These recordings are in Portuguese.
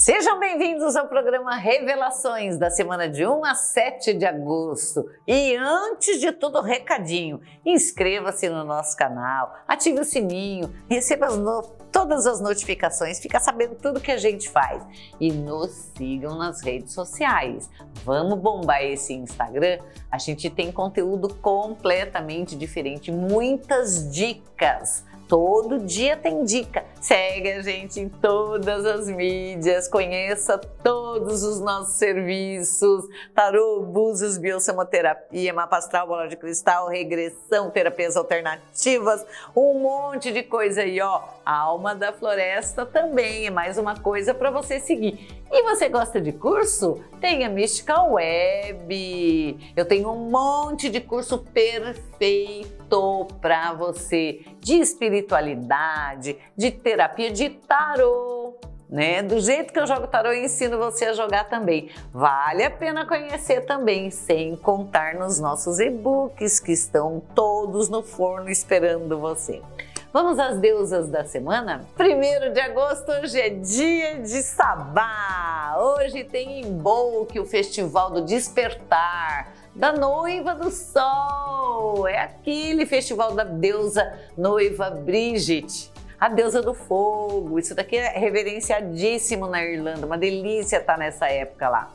Sejam bem-vindos ao programa Revelações da semana de 1 a 7 de agosto. E antes de tudo, recadinho: inscreva-se no nosso canal, ative o sininho, receba as todas as notificações, fica sabendo tudo que a gente faz. E nos sigam nas redes sociais. Vamos bombar esse Instagram? A gente tem conteúdo completamente diferente, muitas dicas Todo dia tem dica. Segue a gente em todas as mídias, conheça todos os nossos serviços: tarô, búzios, biossemoterapia, mapa astral, bola de cristal, regressão, terapias alternativas, um monte de coisa aí, ó. A alma da floresta também é mais uma coisa para você seguir. E você gosta de curso? Tem a Mystical Web. Eu tenho um monte de curso perfeito para você de espiritualidade, de terapia, de tarô. Né? Do jeito que eu jogo tarô, eu ensino você a jogar também. Vale a pena conhecer também, sem contar nos nossos e-books que estão todos no forno esperando você. Vamos às deusas da semana? Primeiro de agosto, hoje é dia de Sabá. Hoje tem em Bolque o Festival do Despertar da Noiva do Sol. É aquele festival da deusa noiva Bridget a deusa do fogo. Isso daqui é reverenciadíssimo na Irlanda, uma delícia estar nessa época lá.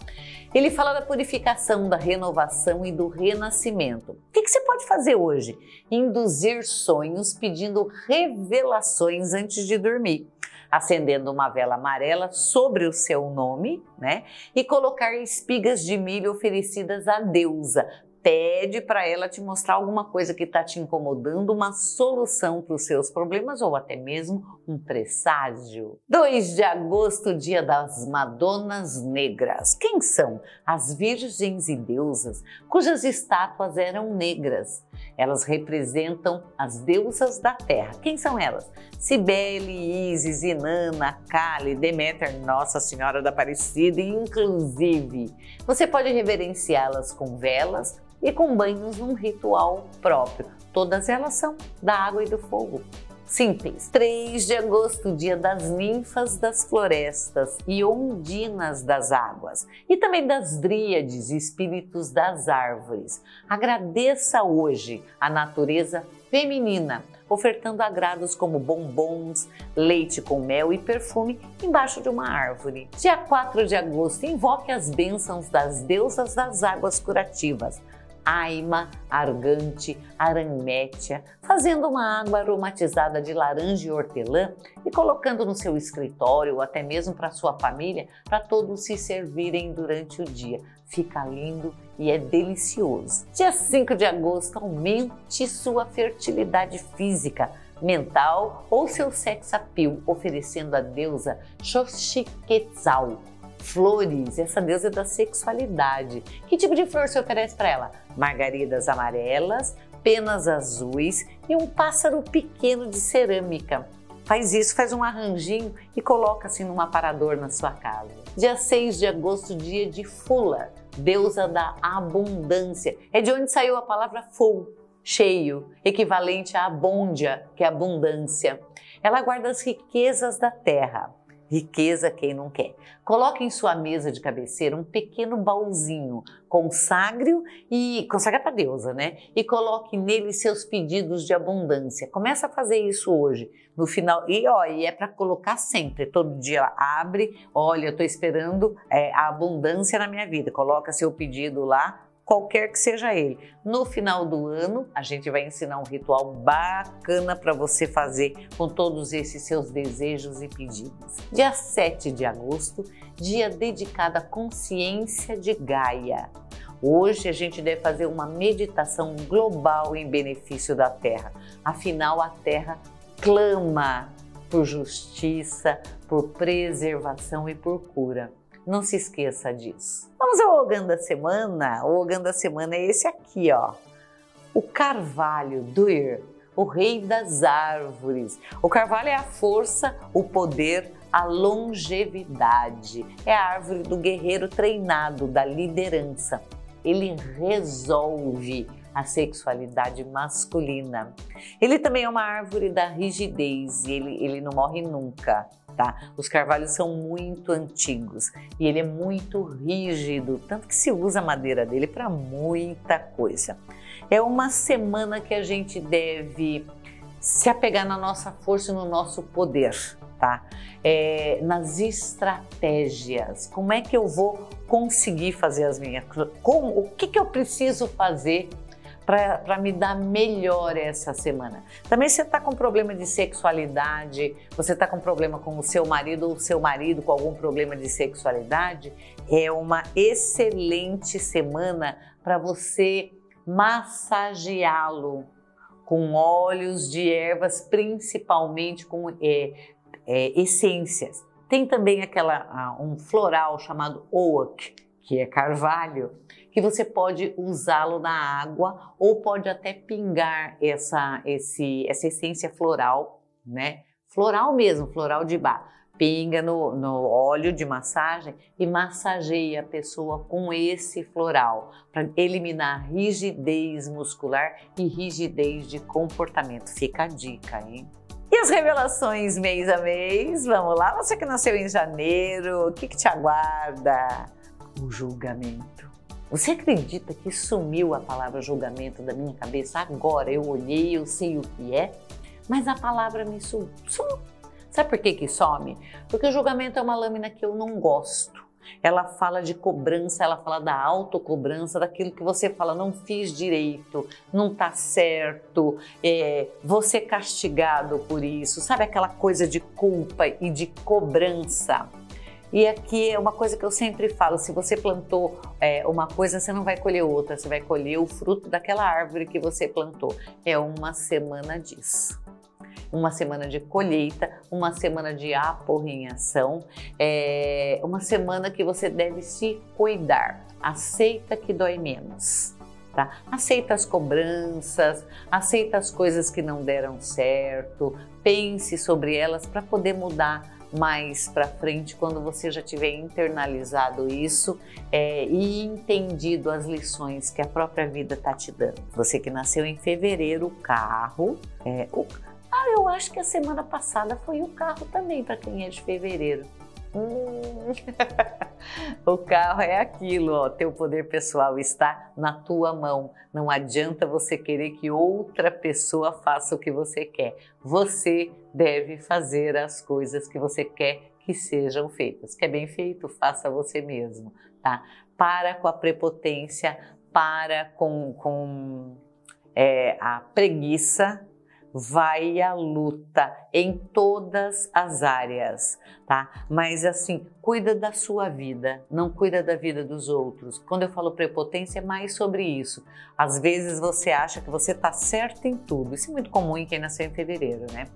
Ele fala da purificação, da renovação e do renascimento. O que, você pode fazer hoje? Induzir sonhos pedindo revelações antes de dormir acendendo uma vela amarela sobre o seu nome, né? E colocar espigas de milho oferecidas à deusa, pede para ela te mostrar alguma coisa que está te incomodando, uma solução para os seus problemas ou até mesmo um presságio. 2 de agosto, dia das Madonas Negras. Quem são? As virgens e deusas cujas estátuas eram negras. Elas representam as deusas da terra. Quem são elas? Cibele, Isis, Inanna, Kali, Deméter, Nossa Senhora da Aparecida, inclusive. Você pode reverenciá-las com velas e com banhos num ritual próprio. Todas elas são da água e do fogo. Simples. 3 de agosto, dia das ninfas das florestas e ondinas das águas, e também das dríades, espíritos das árvores. Agradeça hoje a natureza feminina, ofertando agrados como bombons, leite com mel e perfume embaixo de uma árvore. Dia 4 de agosto, invoque as bênçãos das deusas das águas curativas aima, argante, aranmétia, fazendo uma água aromatizada de laranja e hortelã e colocando no seu escritório ou até mesmo para sua família, para todos se servirem durante o dia. Fica lindo e é delicioso. Dia 5 de agosto, aumente sua fertilidade física mental ou seu sex appeal, oferecendo a deusa Xochiquetzal flores, essa deusa da sexualidade. Que tipo de flor se oferece para ela? Margaridas amarelas, penas azuis e um pássaro pequeno de cerâmica. Faz isso, faz um arranjinho e coloca assim num aparador na sua casa. Dia 6 de agosto, dia de Fula, deusa da abundância. É de onde saiu a palavra full, cheio, equivalente à abundia, que é abundância. Ela guarda as riquezas da terra Riqueza quem não quer. Coloque em sua mesa de cabeceira um pequeno baúzinho, consagre e consagra para deusa, né? E coloque nele seus pedidos de abundância. Começa a fazer isso hoje, no final. E ó, e é para colocar sempre. Todo dia abre, olha, eu estou esperando é, a abundância na minha vida. Coloca seu pedido lá qualquer que seja ele. No final do ano, a gente vai ensinar um ritual bacana para você fazer com todos esses seus desejos e pedidos. Dia 7 de agosto, dia dedicado à consciência de Gaia. Hoje a gente deve fazer uma meditação global em benefício da Terra. Afinal, a Terra clama por justiça, por preservação e por cura. Não se esqueça disso. Vamos ao Ogan da semana. O Ogan da semana é esse aqui, ó. O carvalho, Duir, o rei das árvores. O carvalho é a força, o poder, a longevidade. É a árvore do guerreiro treinado, da liderança. Ele resolve a sexualidade masculina. Ele também é uma árvore da rigidez, ele, ele não morre nunca tá? Os carvalhos são muito antigos e ele é muito rígido, tanto que se usa a madeira dele para muita coisa. É uma semana que a gente deve se apegar na nossa força e no nosso poder, tá? É, nas estratégias. Como é que eu vou conseguir fazer as minhas como O que, que eu preciso fazer para me dar melhor essa semana. Também você está com problema de sexualidade, você está com problema com o seu marido ou seu marido com algum problema de sexualidade, é uma excelente semana para você massageá-lo com óleos de ervas, principalmente com é, é, essências. Tem também aquela um floral chamado oak, que é carvalho, que você pode usá-lo na água ou pode até pingar essa, esse, essa essência floral, né? Floral mesmo, floral de bar. Pinga no, no óleo de massagem e massageia a pessoa com esse floral para eliminar rigidez muscular e rigidez de comportamento. Fica a dica, hein? E as revelações mês a mês? Vamos lá, você que nasceu em janeiro, o que, que te aguarda? o julgamento. Você acredita que sumiu a palavra julgamento da minha cabeça? Agora eu olhei, eu sei o que é, mas a palavra me sumiu. Sabe por que, que some? Porque o julgamento é uma lâmina que eu não gosto. Ela fala de cobrança, ela fala da autocobrança, daquilo que você fala, não fiz direito, não tá certo, é, você castigado por isso, sabe aquela coisa de culpa e de cobrança. E aqui é uma coisa que eu sempre falo: se você plantou é, uma coisa, você não vai colher outra, você vai colher o fruto daquela árvore que você plantou. É uma semana disso uma semana de colheita, uma semana de aporrinhação, é uma semana que você deve se cuidar. Aceita que dói menos. Tá? Aceita as cobranças, aceita as coisas que não deram certo, pense sobre elas para poder mudar mais para frente, quando você já tiver internalizado isso é, e entendido as lições que a própria vida está te dando. Você que nasceu em fevereiro, carro, é, o, ah, eu acho que a semana passada foi o carro também para quem é de fevereiro. Hum. o carro é aquilo, ó, teu poder pessoal está na tua mão. Não adianta você querer que outra pessoa faça o que você quer. Você deve fazer as coisas que você quer que sejam feitas. Quer bem feito? Faça você mesmo, tá? Para com a prepotência, para com, com é, a preguiça, vai à luta em todas as áreas, tá? Mas assim, cuida da sua vida, não cuida da vida dos outros. Quando eu falo prepotência, é mais sobre isso. Às vezes você acha que você está certo em tudo. Isso é muito comum em quem nasceu em fevereiro, né?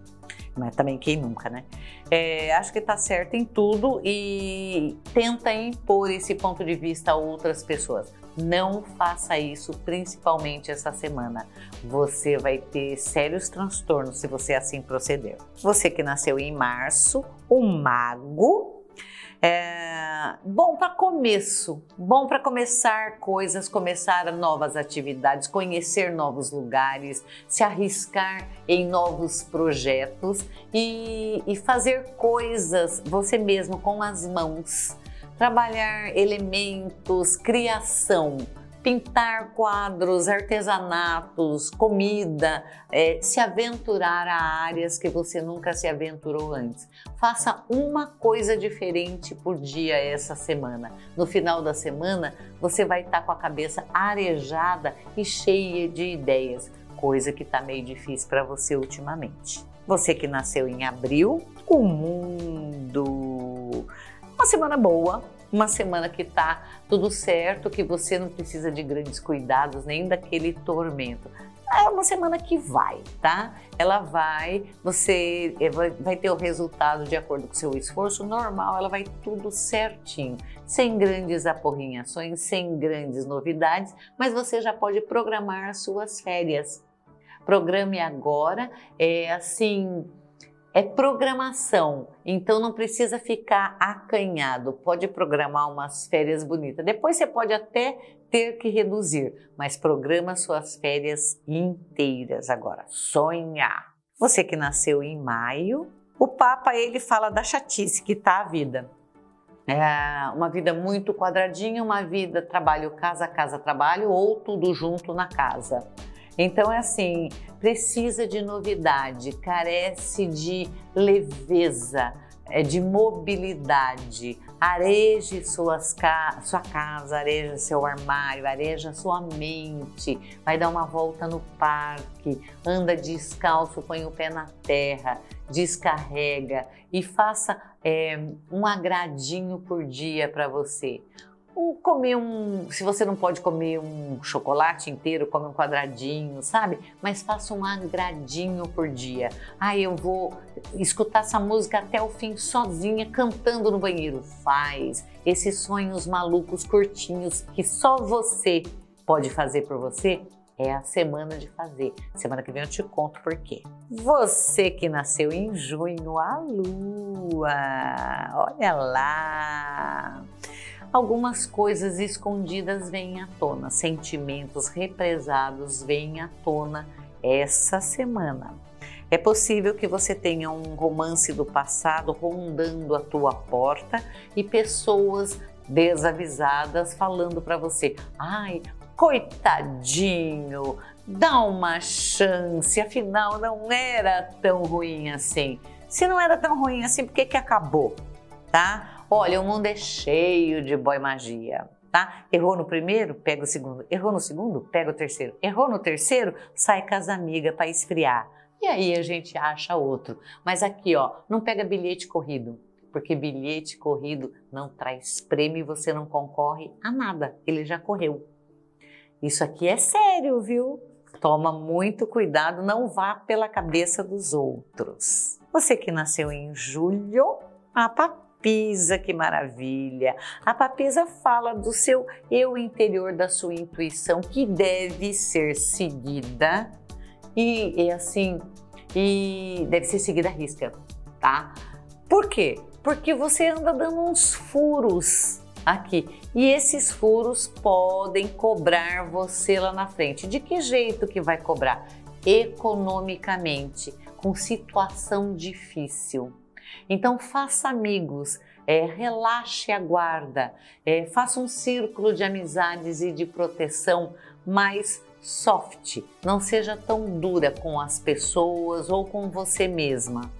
Mas também quem nunca, né? É, acho que está certo em tudo e tenta impor esse ponto de vista a outras pessoas. Não faça isso, principalmente essa semana. Você vai ter sérios transtornos se você assim proceder. Você que nasceu em março, o mago é, bom para começo, bom para começar coisas, começar novas atividades, conhecer novos lugares, se arriscar em novos projetos e, e fazer coisas você mesmo com as mãos trabalhar elementos, criação, pintar quadros, artesanatos, comida, é, se aventurar a áreas que você nunca se aventurou antes. Faça uma coisa diferente por dia essa semana. No final da semana, você vai estar com a cabeça arejada e cheia de ideias, coisa que está meio difícil para você ultimamente. Você que nasceu em abril, o mundo uma semana boa, uma semana que tá tudo certo, que você não precisa de grandes cuidados, nem daquele tormento. É uma semana que vai, tá? Ela vai, você é, vai ter o resultado de acordo com o seu esforço normal, ela vai tudo certinho, sem grandes aporrinhações, sem grandes novidades, mas você já pode programar as suas férias. Programe agora, é assim, é programação, então não precisa ficar acanhado, pode programar umas férias bonitas. Depois você pode até ter que reduzir, mas programa suas férias inteiras agora. Sonhar. Você que nasceu em maio, O Papa ele fala da chatice que tá a vida. É uma vida muito quadradinha, uma vida trabalho, casa, casa, trabalho ou tudo junto na casa. Então é assim, precisa de novidade, carece de leveza, é de mobilidade. Areje suas ca sua casa, areja seu armário, areja sua mente. Vai dar uma volta no parque, anda descalço, põe o pé na terra, descarrega e faça é, um agradinho por dia para você comer um. Se você não pode comer um chocolate inteiro, come um quadradinho, sabe? Mas faça um agradinho por dia. Ah, eu vou escutar essa música até o fim sozinha, cantando no banheiro. Faz esses sonhos malucos curtinhos que só você pode fazer por você. É a semana de fazer. Semana que vem eu te conto por quê. Você que nasceu em junho, a lua, olha lá algumas coisas escondidas vêm à tona, sentimentos represados vêm à tona essa semana. É possível que você tenha um romance do passado rondando a tua porta e pessoas desavisadas falando para você: "Ai, coitadinho, dá uma chance, afinal não era tão ruim assim". Se não era tão ruim assim, por que que acabou? Tá? Olha, o mundo é cheio de boy magia. Tá? Errou no primeiro, pega o segundo. Errou no segundo, pega o terceiro. Errou no terceiro, sai com as amigas para esfriar. E aí a gente acha outro. Mas aqui, ó, não pega bilhete corrido, porque bilhete corrido não traz prêmio e você não concorre a nada. Ele já correu. Isso aqui é sério, viu? Toma muito cuidado, não vá pela cabeça dos outros. Você que nasceu em julho, a papai papisa, que maravilha! A papisa fala do seu eu interior, da sua intuição, que deve ser seguida e, e assim, e deve ser seguida à risca, tá? Por quê? Porque você anda dando uns furos aqui e esses furos podem cobrar você lá na frente. De que jeito que vai cobrar? Economicamente, com situação difícil. Então faça amigos, é, relaxe a guarda, é, faça um círculo de amizades e de proteção mais soft. Não seja tão dura com as pessoas ou com você mesma.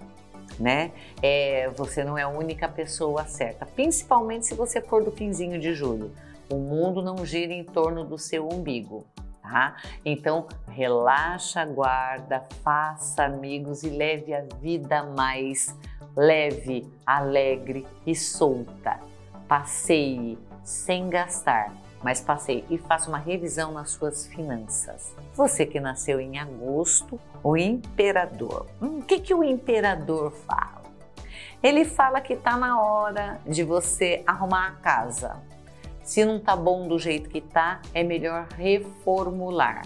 Né? É, você não é a única pessoa certa, principalmente se você for do finzinho de julho. O mundo não gira em torno do seu umbigo. Tá? Então, relaxa, guarda, faça amigos e leve a vida mais leve, alegre e solta. Passeie sem gastar, mas passeie e faça uma revisão nas suas finanças. Você que nasceu em agosto, o imperador. Hum, o que, que o imperador fala? Ele fala que está na hora de você arrumar a casa. Se não está bom do jeito que está, é melhor reformular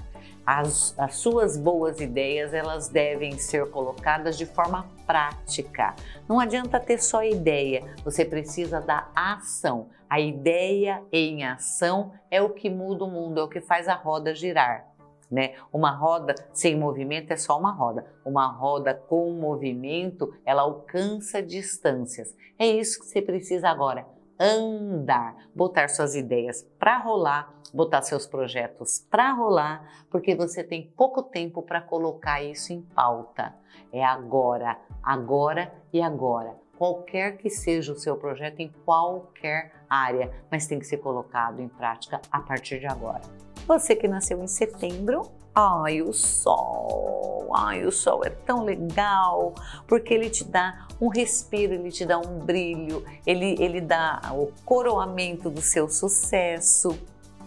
as, as suas boas ideias elas devem ser colocadas de forma prática. Não adianta ter só ideia, você precisa da ação. A ideia em ação é o que muda o mundo, é o que faz a roda girar. Né? Uma roda sem movimento é só uma roda. Uma roda com movimento, ela alcança distâncias. É isso que você precisa agora andar, botar suas ideias para rolar, botar seus projetos para rolar, porque você tem pouco tempo para colocar isso em pauta. É agora, agora e agora. Qualquer que seja o seu projeto em qualquer área, mas tem que ser colocado em prática a partir de agora. Você que nasceu em setembro, ai, o sol, ai, o sol é tão legal, porque ele te dá um respiro, ele te dá um brilho, ele, ele dá o coroamento do seu sucesso.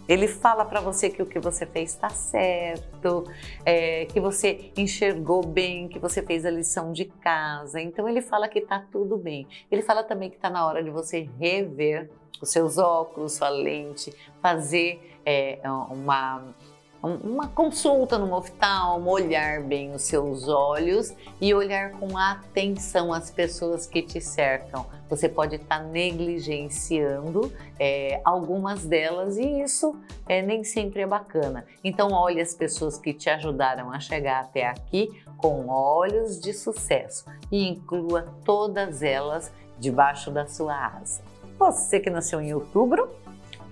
Ele fala para você que o que você fez está certo, é, que você enxergou bem, que você fez a lição de casa. Então ele fala que está tudo bem. Ele fala também que está na hora de você rever os seus óculos, sua lente, fazer é, uma uma consulta no oftalmo, olhar bem os seus olhos e olhar com atenção as pessoas que te cercam. Você pode estar negligenciando é, algumas delas e isso é, nem sempre é bacana. Então olhe as pessoas que te ajudaram a chegar até aqui com olhos de sucesso e inclua todas elas debaixo da sua asa. Você que nasceu em outubro,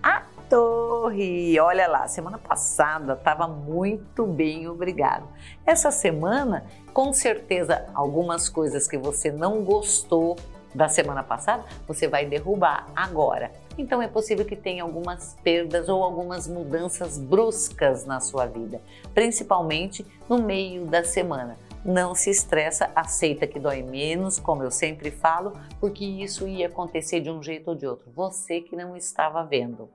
a torre! Olha lá, semana passada estava muito bem, obrigado. Essa semana, com certeza, algumas coisas que você não gostou da semana passada, você vai derrubar agora. Então é possível que tenha algumas perdas ou algumas mudanças bruscas na sua vida, principalmente no meio da semana. Não se estressa, aceita que dói menos, como eu sempre falo, porque isso ia acontecer de um jeito ou de outro. Você que não estava vendo.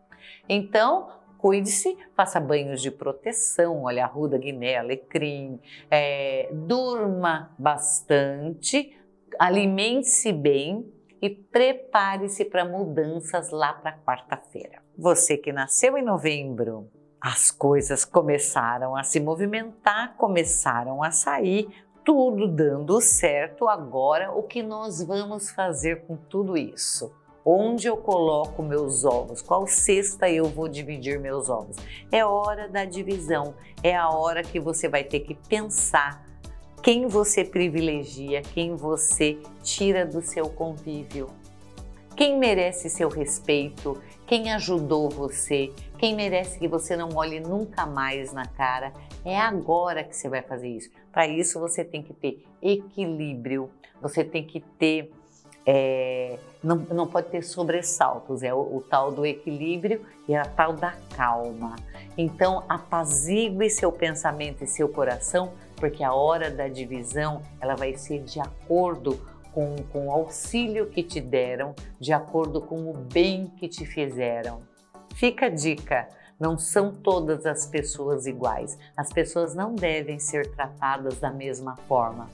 Então, cuide-se, faça banhos de proteção, olha arruda, guiné, alecrim, é, durma bastante, alimente-se bem e prepare-se para mudanças lá para quarta-feira. Você que nasceu em novembro, as coisas começaram a se movimentar, começaram a sair, tudo dando certo. Agora, o que nós vamos fazer com tudo isso? Onde eu coloco meus ovos? Qual cesta eu vou dividir meus ovos? É hora da divisão, é a hora que você vai ter que pensar quem você privilegia, quem você tira do seu convívio, quem merece seu respeito, quem ajudou você, quem merece que você não olhe nunca mais na cara. É agora que você vai fazer isso. Para isso você tem que ter equilíbrio, você tem que ter. É, não, não pode ter sobressaltos, é o, o tal do equilíbrio e a tal da calma. Então, apazigue seu pensamento e seu coração porque a hora da divisão ela vai ser de acordo com, com o auxílio que te deram, de acordo com o bem que te fizeram. Fica a dica: não são todas as pessoas iguais. As pessoas não devem ser tratadas da mesma forma,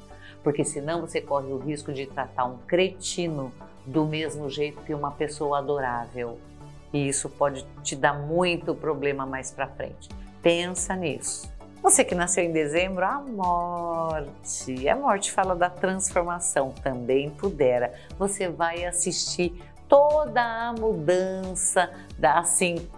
porque senão você corre o risco de tratar um cretino do mesmo jeito que uma pessoa adorável. E isso pode te dar muito problema mais para frente. Pensa nisso. Você que nasceu em dezembro, a morte. A morte fala da transformação, também pudera. Você vai assistir toda a mudança da assim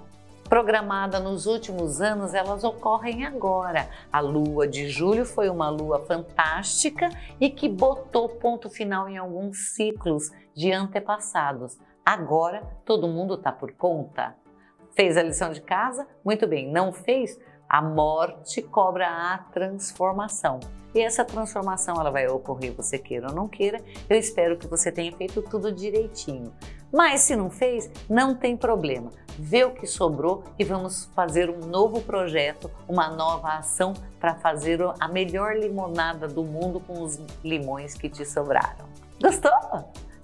programada nos últimos anos, elas ocorrem agora. A lua de julho foi uma lua fantástica e que botou ponto final em alguns ciclos de antepassados. Agora todo mundo está por conta. Fez a lição de casa? Muito bem. Não fez? A morte cobra a transformação. E essa transformação ela vai ocorrer, você queira ou não queira. Eu espero que você tenha feito tudo direitinho. Mas se não fez, não tem problema. Vê o que sobrou e vamos fazer um novo projeto, uma nova ação para fazer a melhor limonada do mundo com os limões que te sobraram. Gostou?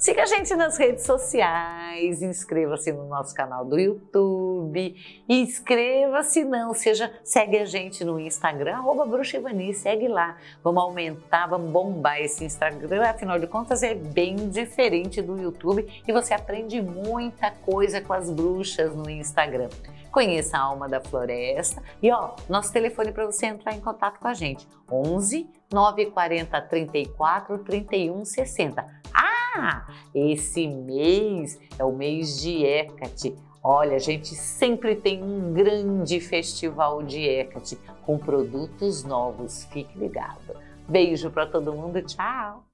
Siga a gente nas redes sociais, inscreva-se no nosso canal do YouTube, inscreva-se não, seja, segue a gente no Instagram, arroba Bruxa Ivani, segue lá. Vamos aumentar, vamos bombar esse Instagram, afinal de contas é bem diferente do YouTube e você aprende muita coisa com as bruxas no Instagram conheça a Alma da Floresta e ó, nosso telefone para você entrar em contato com a gente, 11 940 34 31 60. Esse mês é o mês de Hecate. Olha, a gente sempre tem um grande festival de Hecate com produtos novos. Fique ligado. Beijo para todo mundo, tchau!